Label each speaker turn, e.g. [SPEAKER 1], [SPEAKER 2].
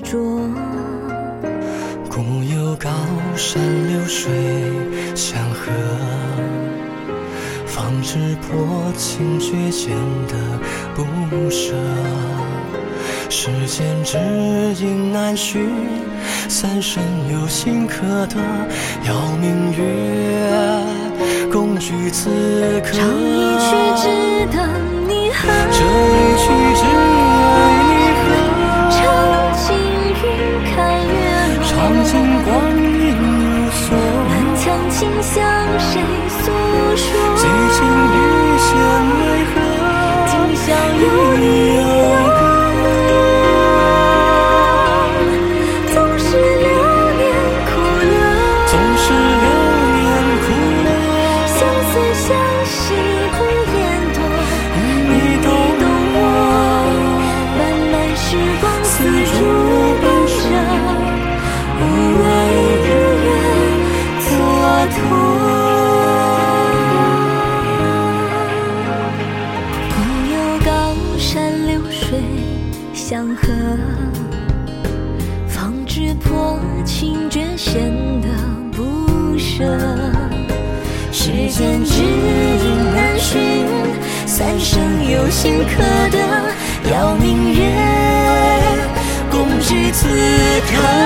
[SPEAKER 1] 执古，有高山流水相和，方知破情绝间的不舍。世间知音难寻，三生有幸可得，邀明月共聚此刻。
[SPEAKER 2] 唱一曲只等你和，
[SPEAKER 1] 这一曲。
[SPEAKER 2] 向谁诉说？
[SPEAKER 1] 几经遇险为何？
[SPEAKER 2] 今宵有你有我。总是流年苦乐，
[SPEAKER 1] 总是流年苦乐。
[SPEAKER 2] 相思相惜不言多，
[SPEAKER 1] 你懂
[SPEAKER 2] 我。漫漫时光似烛相和，方知破情绝显得不舍。世间知音难寻，三生有幸可得。邀明月，共举此刻。